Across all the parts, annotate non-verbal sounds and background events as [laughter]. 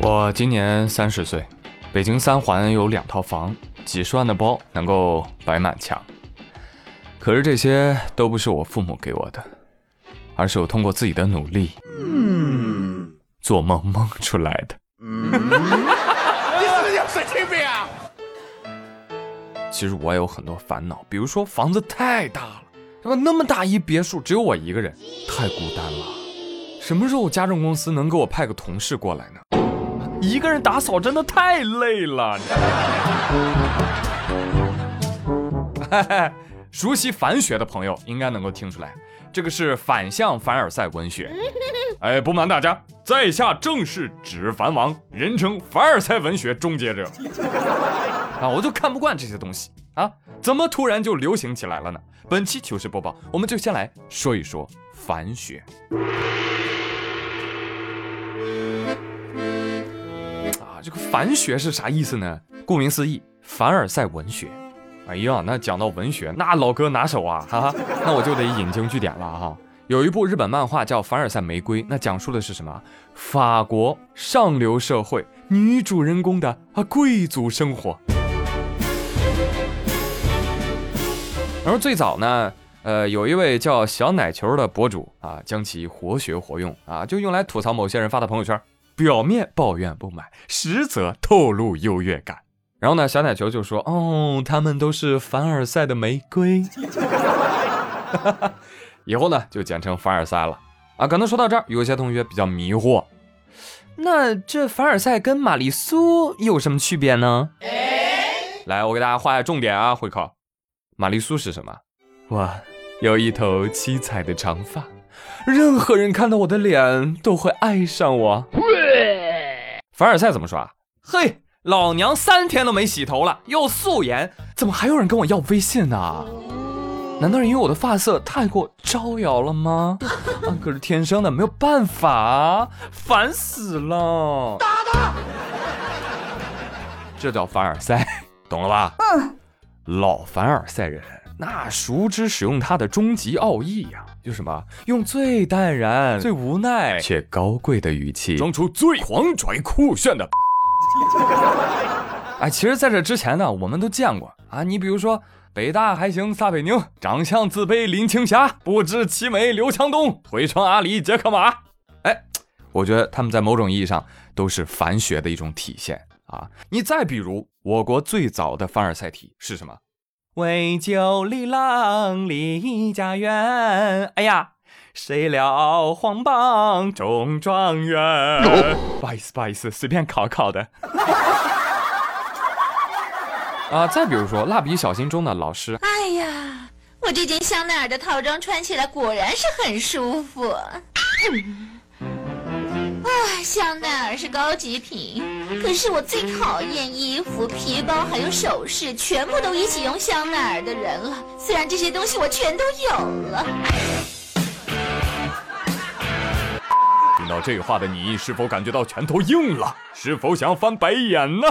我今年三十岁，北京三环有两套房，几十万的包能够摆满墙。可是这些都不是我父母给我的，而是我通过自己的努力，嗯，做梦梦出来的。你是不是有神经病啊？其实我也有很多烦恼，比如说房子太大了，是吧？那么大一别墅，只有我一个人，太孤单了。什么时候家政公司能给我派个同事过来呢？一个人打扫真的太累了。[laughs] 熟悉反学的朋友应该能够听出来，这个是反向凡尔赛文学。[laughs] 哎，不瞒大家，在下正是纸凡王，人称凡尔赛文学终结者。[laughs] 啊，我就看不惯这些东西啊，怎么突然就流行起来了呢？本期糗事播报，我们就先来说一说凡学。这个凡学是啥意思呢？顾名思义，凡尔赛文学。哎呀，那讲到文学，那老哥拿手啊，哈哈，那我就得引经据典了哈。有一部日本漫画叫《凡尔赛玫瑰》，那讲述的是什么？法国上流社会女主人公的啊贵族生活。然后最早呢，呃，有一位叫小奶球的博主啊，将其活学活用啊，就用来吐槽某些人发的朋友圈，表面抱怨不满，实则透露优越感。然后呢，小奶球就说：“哦，他们都是凡尔赛的玫瑰。[laughs] ”以后呢，就简称凡尔赛了。啊，可能说到这儿，有些同学比较迷惑，那这凡尔赛跟玛丽苏有什么区别呢？来，我给大家画下重点啊，会考。玛丽苏是什么？哇，有一头七彩的长发，任何人看到我的脸都会爱上我。凡尔赛怎么说啊？嘿。老娘三天都没洗头了，又素颜，怎么还有人跟我要微信呢？难道是因为我的发色太过招摇了吗？[laughs] 啊，可是天生的，没有办法，烦死了！打他！这叫凡尔赛，懂了吧？嗯。老凡尔赛人那熟知使用它的终极奥义呀，就什么？用最淡然、最无奈却高贵的语气，装出最狂拽酷炫的。[laughs] 哎，其实，在这之前呢，我们都见过啊。你比如说，北大还行撒贝宁，长相自卑林青霞，不知其美刘强东，腿长阿里杰克马。哎，我觉得他们在某种意义上都是凡学的一种体现啊。你再比如，我国最早的凡尔赛体是什么？为救李郎离家园。哎呀。谁料黄榜中状元？不好意思，不好意思，随便考考的。[laughs] 啊，再比如说《蜡笔小新》中的老师。哎呀，我这件香奈儿的套装穿起来果然是很舒服。啊，香奈儿是高级品，可是我最讨厌衣服、皮包还有首饰全部都一起用香奈儿的人了。虽然这些东西我全都有了。听到这话的你，是否感觉到拳头硬了？是否想翻白眼呢？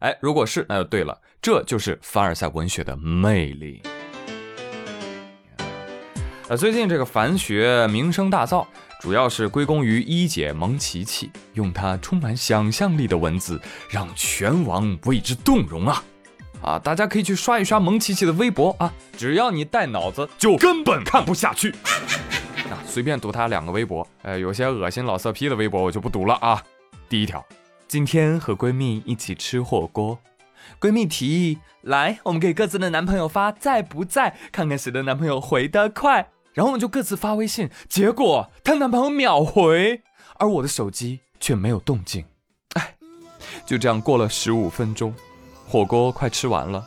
哎，如果是，那就对了，这就是凡尔赛文学的魅力。呃，最近这个凡学名声大噪，主要是归功于一姐蒙奇奇，用她充满想象力的文字，让全网为之动容啊！啊，大家可以去刷一刷蒙奇奇的微博啊，只要你带脑子，就根本看不下去。随便读他两个微博，呃，有些恶心老色批的微博我就不读了啊。第一条，今天和闺蜜一起吃火锅，闺蜜提议来，我们给各自的男朋友发在不在，看看谁的男朋友回得快。然后我们就各自发微信，结果她男朋友秒回，而我的手机却没有动静。哎，就这样过了十五分钟，火锅快吃完了，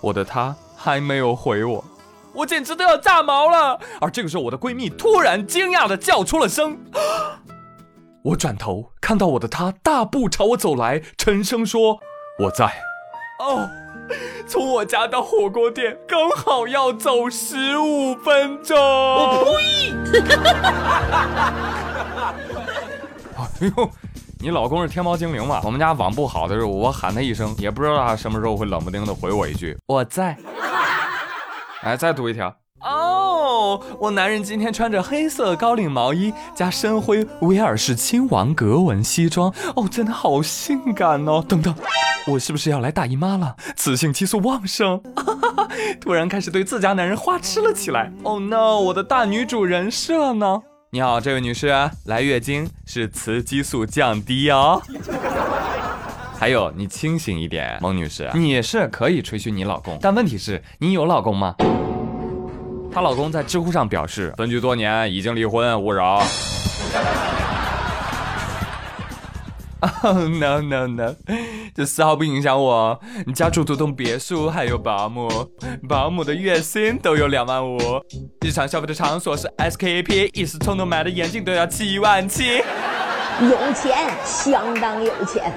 我的他还没有回我。我简直都要炸毛了！而这个时候，我的闺蜜突然惊讶的叫出了声。[gasps] 我转头看到我的他大步朝我走来，沉声说：“我在。”哦，从我家到火锅店刚好要走十五分钟。我呸！哎呦，你老公是天猫精灵吧？我们家网不好的时候，我喊他一声，也不知道他什么时候会冷不丁的回我一句：“我在。”哎，再读一条哦。我男人今天穿着黑色高领毛衣加深灰威尔士亲王格纹西装，哦，真的好性感哦！等等，我是不是要来大姨妈了？雌性激素旺盛，[laughs] 突然开始对自家男人花痴了起来。Oh no！我的大女主人设呢？你好，这位女士，来月经是雌激素降低哦。还有，你清醒一点，蒙女士，你是可以吹嘘你老公，但问题是，你有老公吗？她老公在知乎上表示，分居多年，已经离婚，勿扰。[laughs] No no no，这丝毫不影响我。家住独栋别墅，还有保姆，保姆的月薪都有两万五，日常消费的场所是 SKP，一时冲动买的眼镜都要七万七，有钱，相当有钱。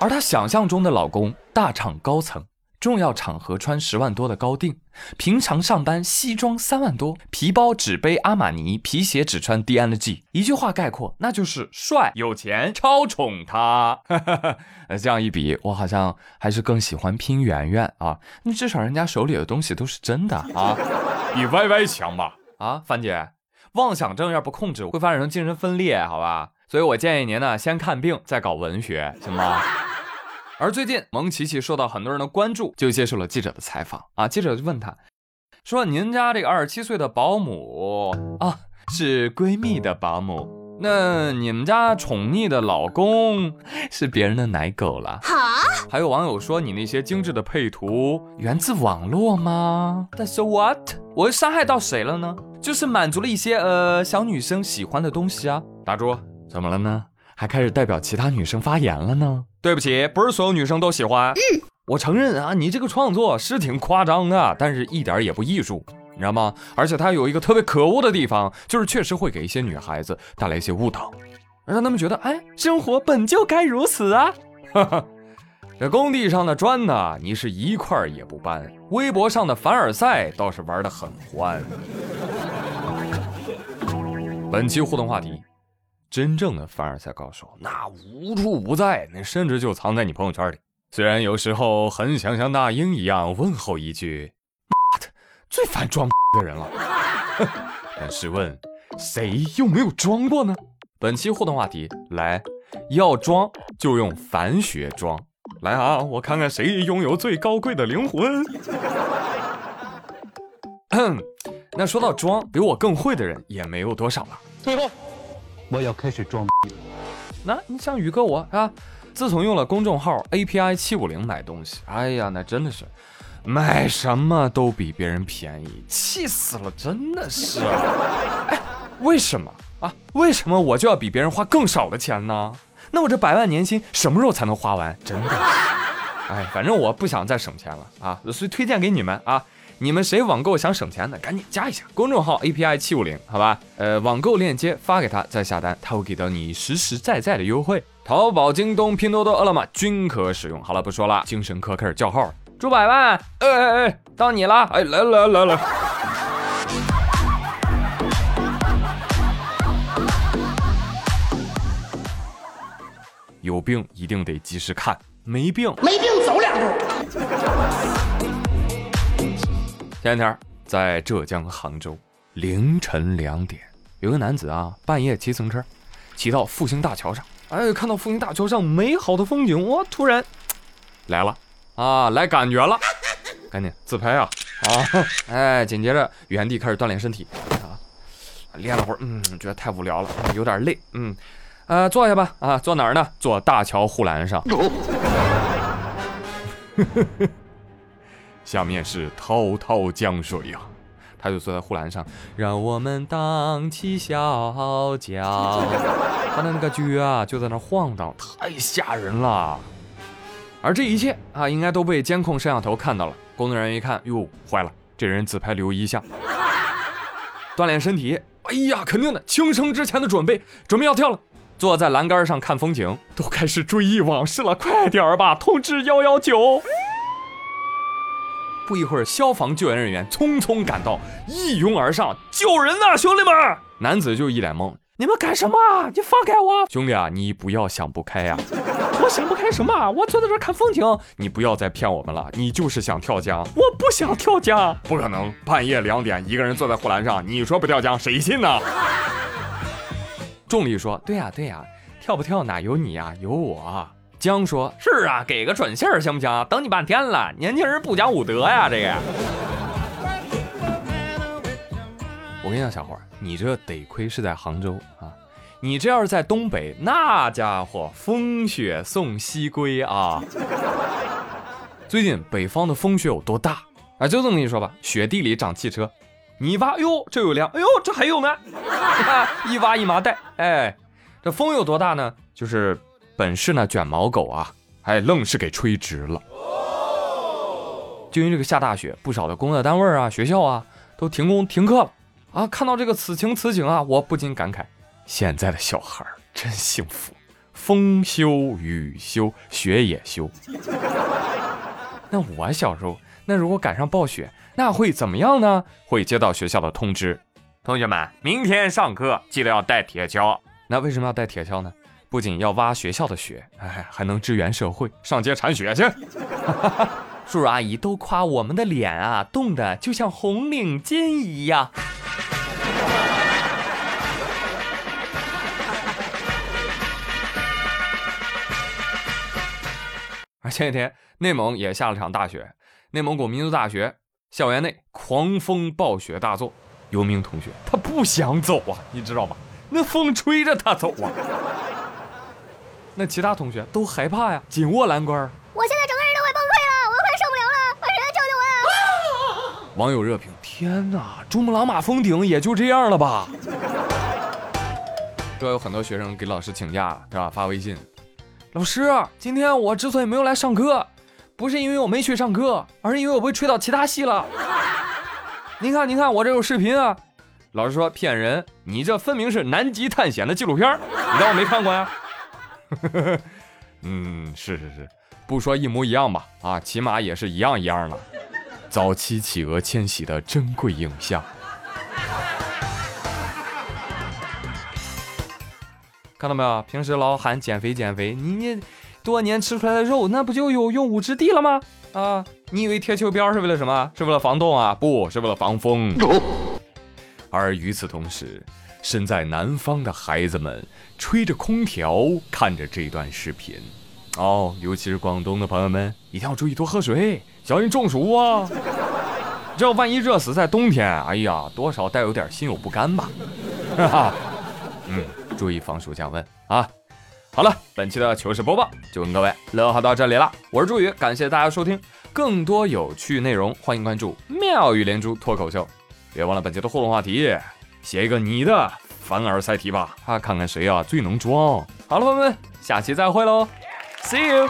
而她想象中的老公，大厂高层，重要场合穿十万多的高定，平常上班西装三万多，皮包只背阿玛尼，皮鞋只穿 D N G，一句话概括，那就是帅、有钱、超宠他。[laughs] 这样一比，我好像还是更喜欢拼圆圆啊，那至少人家手里的东西都是真的啊，[laughs] 比歪歪强吧？啊，樊姐，妄想症要不控制，会发展成精神分裂，好吧？所以我建议您呢，先看病再搞文学，行吗？而最近，蒙奇奇受到很多人的关注，就接受了记者的采访啊。记者就问他，说：“您家这个二十七岁的保姆啊，是闺蜜的保姆，那你们家宠溺的老公是别人的奶狗了？”哈，还有网友说你那些精致的配图源自网络吗？但是 what？我伤害到谁了呢？就是满足了一些呃小女生喜欢的东西啊。打住。怎么了呢？还开始代表其他女生发言了呢？对不起，不是所有女生都喜欢。嗯，我承认啊，你这个创作是挺夸张的，但是一点也不艺术，你知道吗？而且它有一个特别可恶的地方，就是确实会给一些女孩子带来一些误导，让他们觉得，哎，生活本就该如此啊。哈哈，这工地上的砖呢，你是一块也不搬。微博上的凡尔赛倒是玩的很欢。本期互动话题。真正的凡尔赛高手，那无处不在，那甚至就藏在你朋友圈里。虽然有时候很想像那英一样问候一句：“妈的，最烦装的人了。”但试问，谁又没有装过呢？本期互动话题，来，要装就用凡学装。来啊，我看看谁拥有最高贵的灵魂。[coughs] 那说到装，比我更会的人也没有多少了。最后。我要开始装逼了。那你像宇哥我啊，自从用了公众号 API 七五零买东西，哎呀，那真的是买什么都比别人便宜，气死了，真的是。[laughs] 哎，为什么啊？为什么我就要比别人花更少的钱呢？那我这百万年薪什么时候才能花完？真的是。哎，反正我不想再省钱了啊，所以推荐给你们啊。你们谁网购想省钱的，赶紧加一下公众号 A P I 七五零，好吧？呃，网购链接发给他，再下单，他会给到你实实在在的优惠。淘宝、京东、拼多多、饿了么均可使用。好了，不说了，精神科开始叫号。朱百万，哎哎哎，到你了，哎，来来来来。有病一定得及时看，没病没病走两步。前两天在浙江杭州凌晨两点，有个男子啊，半夜骑自行车，骑到复兴大桥上，哎，看到复兴大桥上美好的风景，哇，突然来了。啊，来感觉了，赶紧自拍啊。啊，哎，紧接着原地开始锻炼身体。啊，练了会儿，嗯，觉得太无聊了，有点累，嗯，呃，坐下吧，啊，坐哪儿呢？坐大桥护栏上。[laughs] 下面是滔滔江水呀，他就坐在护栏上，让我们荡起小脚。他的那个脚啊，就在那晃荡，太吓人了。而这一切啊，应该都被监控摄像头看到了。工作人员一看，哟，坏了，这人自拍留遗像，锻炼身体。哎呀，肯定的，轻生之前的准备，准备要跳了。坐在栏杆上看风景，都开始追忆往事了，快点吧，通知幺幺九。不一会儿，消防救援人员匆匆赶到，一拥而上救人呐，兄弟们！男子就一脸懵：“你们干什么？你放开我！兄弟啊，你不要想不开呀！” [laughs] 我想不开什么？我坐在这看风景。你不要再骗我们了，你就是想跳江。我不想跳江，不可能。半夜两点，一个人坐在护栏上，你说不跳江，谁信呢？[laughs] 重力说：对呀对呀，跳不跳哪有你呀，有我。江说：是啊，给个准信儿行不行？等你半天了，年轻人不讲武德呀，这个。我跟你讲，小伙儿，你这得亏是在杭州啊。你这要是在东北，那家伙风雪送西归啊！最近北方的风雪有多大啊？就这么跟你说吧，雪地里长汽车，你一挖，哎呦，这有辆，哎呦，这还有呢，[laughs] 一挖一麻袋，哎，这风有多大呢？就是本市那卷毛狗啊，哎，愣是给吹直了。就因为这个下大雪，不少的工作单位啊、学校啊都停工停课了啊。看到这个此情此景啊，我不禁感慨。现在的小孩真幸福，风休雨休雪也休。[laughs] 那我小时候，那如果赶上暴雪，那会怎么样呢？会接到学校的通知，同学们，明天上课记得要带铁锹。那为什么要带铁锹呢？不仅要挖学校的雪，哎，还能支援社会，上街铲雪去。[laughs] 叔叔阿姨都夸我们的脸啊，冻得就像红领巾一样。而 [laughs] 前几天，内蒙也下了场大雪。内蒙古民族大学校园内狂风暴雪大作，有名同学他不想走啊，你知道吗？那风吹着他走啊。那其他同学都害怕呀，紧握栏杆。我现在整个人都快崩溃了，我快受不了了，快谁来救救我呀！网友热评：天哪，珠穆朗玛峰顶也就这样了吧？[laughs] 这有很多学生给老师请假，是吧？发微信。老师，今天我之所以没有来上课，不是因为我没去上课，而是因为我被吹到其他系了。您看，您看，我这有视频啊。老师说骗人，你这分明是南极探险的纪录片，你当我没看过呀？[laughs] 嗯，是是是，不说一模一样吧，啊，起码也是一样一样的。早期企鹅迁徙的珍贵影像。看到没有？平时老喊减肥减肥，你你多年吃出来的肉，那不就有用武之地了吗？啊，你以为贴秋膘是为了什么？是为了防冻啊？不是为了防风。而与此同时，身在南方的孩子们吹着空调看着这段视频，哦，尤其是广东的朋友们，一定要注意多喝水，小心中暑啊！这万一热死在冬天，哎呀，多少带有点心有不甘吧？哈哈，嗯。注意防暑降温啊！好了，本期的糗事播报就跟各位乐好到这里了。我是朱宇，感谢大家收听，更多有趣内容欢迎关注妙语连珠脱口秀。别忘了本期的互动话题，写一个你的凡尔赛题吧，啊，看看谁啊最能装。好了，朋友们，下期再会喽，See you。